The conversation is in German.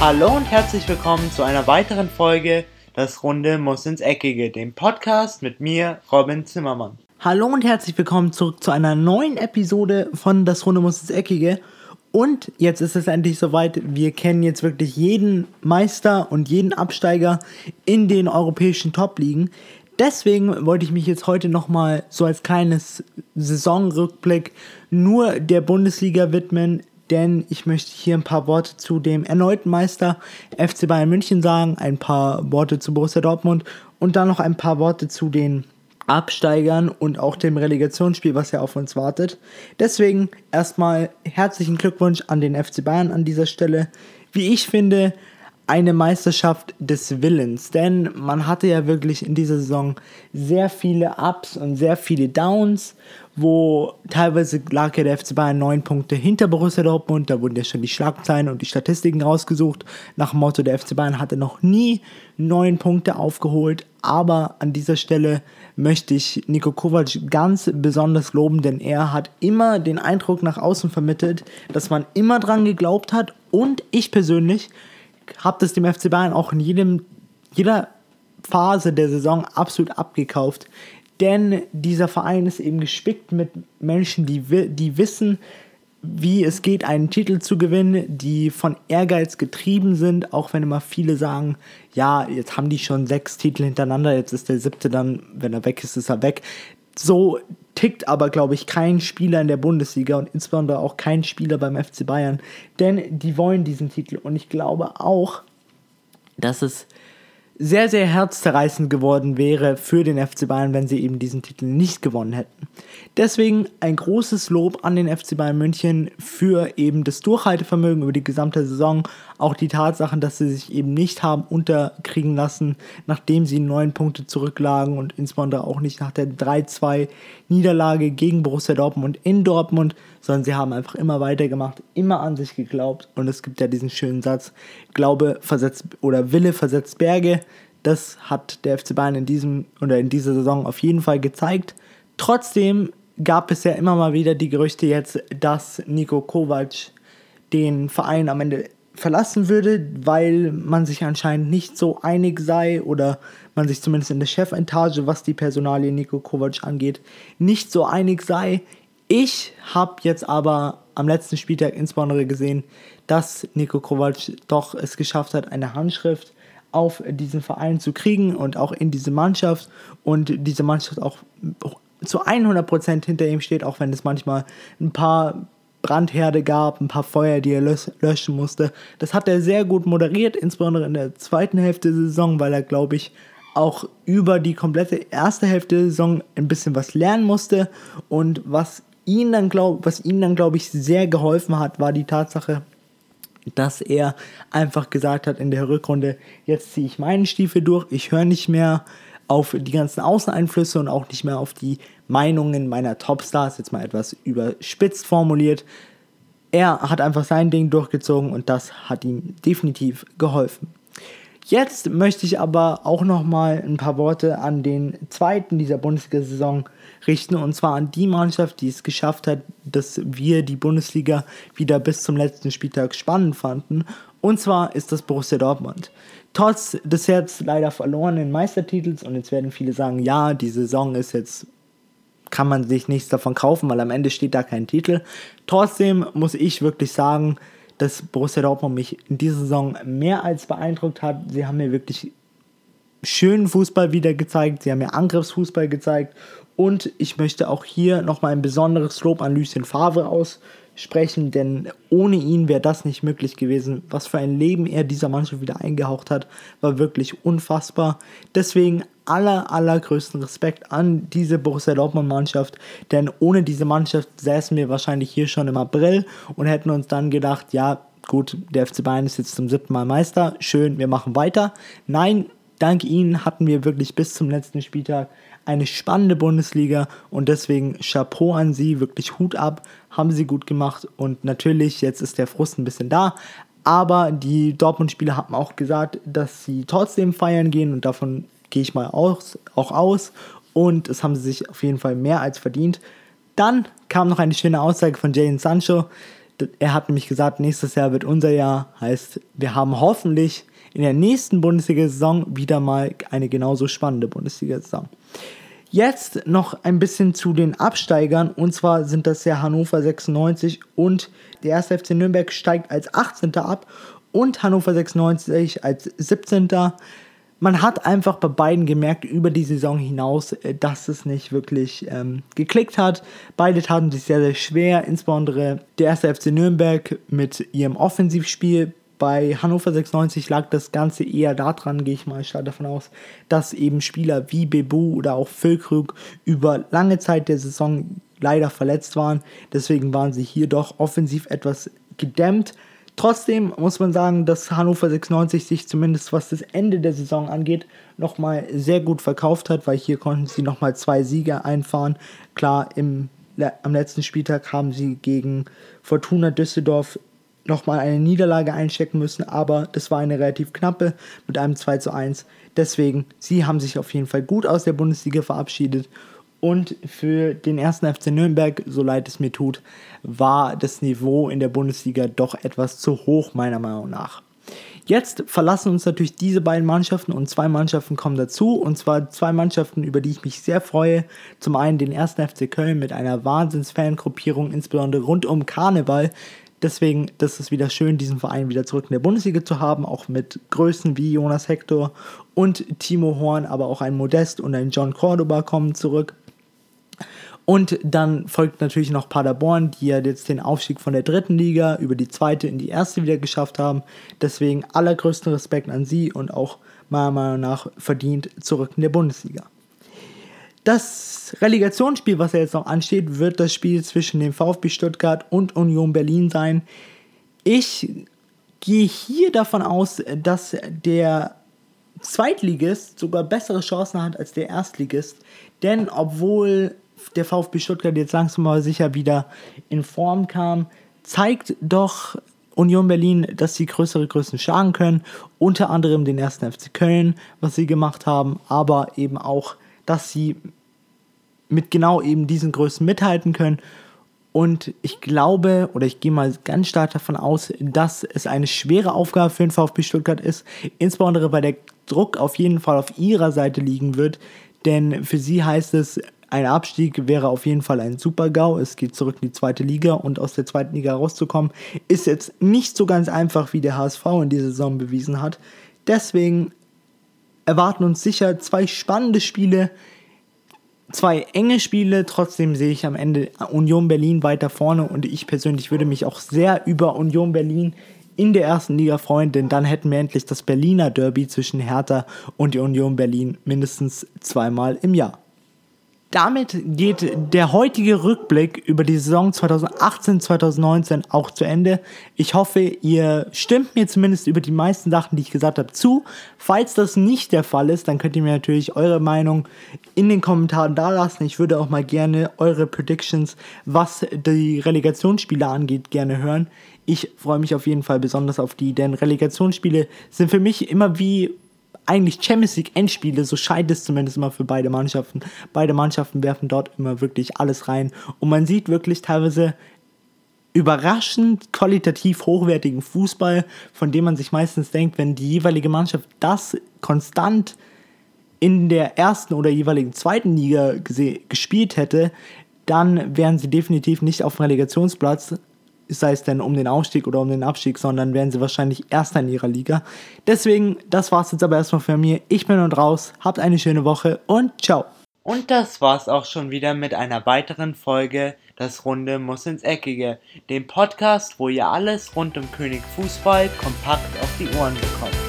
Hallo und herzlich willkommen zu einer weiteren Folge Das Runde muss ins Eckige, dem Podcast mit mir, Robin Zimmermann. Hallo und herzlich willkommen zurück zu einer neuen Episode von Das Runde muss ins Eckige. Und jetzt ist es endlich soweit. Wir kennen jetzt wirklich jeden Meister und jeden Absteiger in den europäischen Top-Ligen. Deswegen wollte ich mich jetzt heute nochmal so als kleines Saisonrückblick nur der Bundesliga widmen denn ich möchte hier ein paar Worte zu dem erneuten Meister FC Bayern München sagen, ein paar Worte zu Borussia Dortmund und dann noch ein paar Worte zu den Absteigern und auch dem Relegationsspiel, was ja auf uns wartet. Deswegen erstmal herzlichen Glückwunsch an den FC Bayern an dieser Stelle. Wie ich finde, eine Meisterschaft des Willens, denn man hatte ja wirklich in dieser Saison sehr viele Ups und sehr viele Downs, wo teilweise lag ja der FC Bayern neun Punkte hinter Borussia Dortmund, da wurden ja schon die Schlagzeilen und die Statistiken rausgesucht, nach dem Motto, der FC Bayern hatte noch nie neun Punkte aufgeholt, aber an dieser Stelle möchte ich Nico Kovac ganz besonders loben, denn er hat immer den Eindruck nach außen vermittelt, dass man immer dran geglaubt hat. Und ich persönlich habe das dem FC Bayern auch in jedem, jeder Phase der Saison absolut abgekauft. Denn dieser Verein ist eben gespickt mit Menschen, die, die wissen, wie es geht, einen Titel zu gewinnen, die von Ehrgeiz getrieben sind, auch wenn immer viele sagen, ja, jetzt haben die schon sechs Titel hintereinander, jetzt ist der siebte dann, wenn er weg ist, ist er weg. So tickt aber, glaube ich, kein Spieler in der Bundesliga und insbesondere auch kein Spieler beim FC Bayern, denn die wollen diesen Titel und ich glaube auch, dass es sehr, sehr herzzerreißend geworden wäre für den FC Bayern, wenn sie eben diesen Titel nicht gewonnen hätten. Deswegen ein großes Lob an den FC Bayern München für eben das Durchhaltevermögen über die gesamte Saison. Auch die Tatsachen, dass sie sich eben nicht haben unterkriegen lassen, nachdem sie neun Punkte zurücklagen und insbesondere auch nicht nach der 3-2 Niederlage gegen Borussia Dortmund in Dortmund, sondern sie haben einfach immer weitergemacht, immer an sich geglaubt. Und es gibt ja diesen schönen Satz, Glaube versetzt oder Wille versetzt Berge. Das hat der FC Bayern in diesem oder in dieser Saison auf jeden Fall gezeigt. Trotzdem gab es ja immer mal wieder die Gerüchte jetzt, dass Nico Kovac den Verein am Ende verlassen würde, weil man sich anscheinend nicht so einig sei oder man sich zumindest in der Chefetage, was die Personalie Nico Kovac angeht, nicht so einig sei. Ich habe jetzt aber am letzten Spieltag insbesondere gesehen, dass Nico Kovac doch es geschafft hat, eine Handschrift auf diesen Verein zu kriegen und auch in diese Mannschaft und diese Mannschaft auch zu 100% hinter ihm steht, auch wenn es manchmal ein paar Brandherde gab, ein paar Feuer, die er löschen musste. Das hat er sehr gut moderiert, insbesondere in der zweiten Hälfte der Saison, weil er, glaube ich, auch über die komplette erste Hälfte der Saison ein bisschen was lernen musste. Und was ihn dann, glaub, was ihm dann, glaube ich, sehr geholfen hat, war die Tatsache, dass er einfach gesagt hat in der Rückrunde, jetzt ziehe ich meinen Stiefel durch, ich höre nicht mehr auf die ganzen Außeneinflüsse und auch nicht mehr auf die Meinungen meiner Topstars, jetzt mal etwas überspitzt formuliert. Er hat einfach sein Ding durchgezogen und das hat ihm definitiv geholfen. Jetzt möchte ich aber auch noch mal ein paar Worte an den zweiten dieser Bundesliga-Saison richten und zwar an die Mannschaft, die es geschafft hat, dass wir die Bundesliga wieder bis zum letzten Spieltag spannend fanden. Und zwar ist das Borussia Dortmund trotz des jetzt leider verlorenen Meistertitels, und jetzt werden viele sagen, ja, die Saison ist jetzt, kann man sich nichts davon kaufen, weil am Ende steht da kein Titel. Trotzdem muss ich wirklich sagen, dass Borussia Dortmund mich in dieser Saison mehr als beeindruckt hat. Sie haben mir wirklich schönen Fußball wieder gezeigt, sie haben mir Angriffsfußball gezeigt und ich möchte auch hier nochmal ein besonderes Lob an Lucien Favre aus sprechen, denn ohne ihn wäre das nicht möglich gewesen. Was für ein Leben er dieser Mannschaft wieder eingehaucht hat, war wirklich unfassbar. Deswegen aller, allergrößten Respekt an diese Borussia Dortmund Mannschaft, denn ohne diese Mannschaft säßen wir wahrscheinlich hier schon im April und hätten uns dann gedacht, ja, gut, der FC Bayern ist jetzt zum siebten Mal Meister, schön, wir machen weiter. Nein, dank ihnen hatten wir wirklich bis zum letzten Spieltag eine spannende Bundesliga und deswegen Chapeau an sie, wirklich Hut ab, haben sie gut gemacht und natürlich, jetzt ist der Frust ein bisschen da, aber die Dortmund-Spieler haben auch gesagt, dass sie trotzdem feiern gehen und davon gehe ich mal aus, auch aus und das haben sie sich auf jeden Fall mehr als verdient. Dann kam noch eine schöne Aussage von Jadon Sancho, Er hat nämlich gesagt, nächstes Jahr wird unser Jahr. Heißt, wir haben hoffentlich in der nächsten Bundesliga-Saison wieder mal eine genauso spannende Bundesliga-Saison. Jetzt noch ein bisschen zu den Absteigern. Und zwar sind das ja Hannover 96 und der 1. FC Nürnberg steigt als 18. ab und Hannover 96 als 17. Man hat einfach bei beiden gemerkt über die Saison hinaus, äh, dass es nicht wirklich ähm, geklickt hat. Beide taten sich sehr, sehr schwer, insbesondere der 1. FC Nürnberg mit ihrem Offensivspiel bei Hannover 96 lag das Ganze eher daran, gehe ich mal stark davon aus, dass eben Spieler wie Bebu oder auch Füllkrug über lange Zeit der Saison leider verletzt waren. Deswegen waren sie hier doch offensiv etwas gedämmt. Trotzdem muss man sagen, dass Hannover 96 sich zumindest was das Ende der Saison angeht, nochmal sehr gut verkauft hat, weil hier konnten sie nochmal zwei Siege einfahren. Klar, im, am letzten Spieltag haben sie gegen Fortuna Düsseldorf nochmal eine Niederlage einstecken müssen, aber das war eine relativ knappe mit einem 2 zu 1. Deswegen, sie haben sich auf jeden Fall gut aus der Bundesliga verabschiedet. Und für den ersten FC Nürnberg, so leid es mir tut, war das Niveau in der Bundesliga doch etwas zu hoch, meiner Meinung nach. Jetzt verlassen uns natürlich diese beiden Mannschaften und zwei Mannschaften kommen dazu. Und zwar zwei Mannschaften, über die ich mich sehr freue. Zum einen den ersten FC Köln mit einer Wahnsinns-Fangruppierung, insbesondere rund um Karneval, Deswegen, ist wieder schön, diesen Verein wieder zurück in der Bundesliga zu haben, auch mit Größen wie Jonas Hector und Timo Horn, aber auch ein Modest und ein John Cordoba kommen zurück. Und dann folgt natürlich noch Paderborn, die ja jetzt den Aufstieg von der dritten Liga über die zweite in die erste wieder geschafft haben. Deswegen allergrößten Respekt an sie und auch meiner Meinung nach verdient zurück in der Bundesliga. Das Relegationsspiel, was ja jetzt noch ansteht, wird das Spiel zwischen dem VfB Stuttgart und Union Berlin sein. Ich gehe hier davon aus, dass der Zweitligist sogar bessere Chancen hat als der Erstligist. Denn obwohl der VfB Stuttgart jetzt langsam mal sicher wieder in Form kam, zeigt doch Union Berlin, dass sie größere Größen schlagen können. Unter anderem den ersten FC Köln, was sie gemacht haben, aber eben auch, dass sie mit genau eben diesen Größen mithalten können. Und ich glaube, oder ich gehe mal ganz stark davon aus, dass es eine schwere Aufgabe für den VfB Stuttgart ist, insbesondere weil der Druck auf jeden Fall auf ihrer Seite liegen wird. Denn für sie heißt es, ein Abstieg wäre auf jeden Fall ein Super-GAU. Es geht zurück in die zweite Liga und aus der zweiten Liga rauszukommen, ist jetzt nicht so ganz einfach, wie der HSV in dieser Saison bewiesen hat. Deswegen erwarten uns sicher zwei spannende Spiele, zwei enge Spiele, trotzdem sehe ich am Ende Union Berlin weiter vorne und ich persönlich würde mich auch sehr über Union Berlin in der ersten Liga freuen, denn dann hätten wir endlich das Berliner Derby zwischen Hertha und Union Berlin mindestens zweimal im Jahr damit geht der heutige Rückblick über die Saison 2018-2019 auch zu Ende. Ich hoffe, ihr stimmt mir zumindest über die meisten Sachen, die ich gesagt habe, zu. Falls das nicht der Fall ist, dann könnt ihr mir natürlich eure Meinung in den Kommentaren dalassen. Ich würde auch mal gerne eure Predictions, was die Relegationsspiele angeht, gerne hören. Ich freue mich auf jeden Fall besonders auf die, denn Relegationsspiele sind für mich immer wie eigentlich Champions League Endspiele, so scheint es zumindest immer für beide Mannschaften. Beide Mannschaften werfen dort immer wirklich alles rein und man sieht wirklich teilweise überraschend qualitativ hochwertigen Fußball, von dem man sich meistens denkt, wenn die jeweilige Mannschaft das konstant in der ersten oder jeweiligen zweiten Liga gespielt hätte, dann wären sie definitiv nicht auf dem Relegationsplatz, sei es denn um den Aufstieg oder um den Abstieg, sondern werden sie wahrscheinlich Erster in ihrer Liga. Deswegen, das war's jetzt aber erstmal für mir. Ich bin und raus. Habt eine schöne Woche und ciao. Und das war's auch schon wieder mit einer weiteren Folge Das Runde muss ins Eckige, dem Podcast, wo ihr alles rund um König Fußball kompakt auf die Ohren bekommt.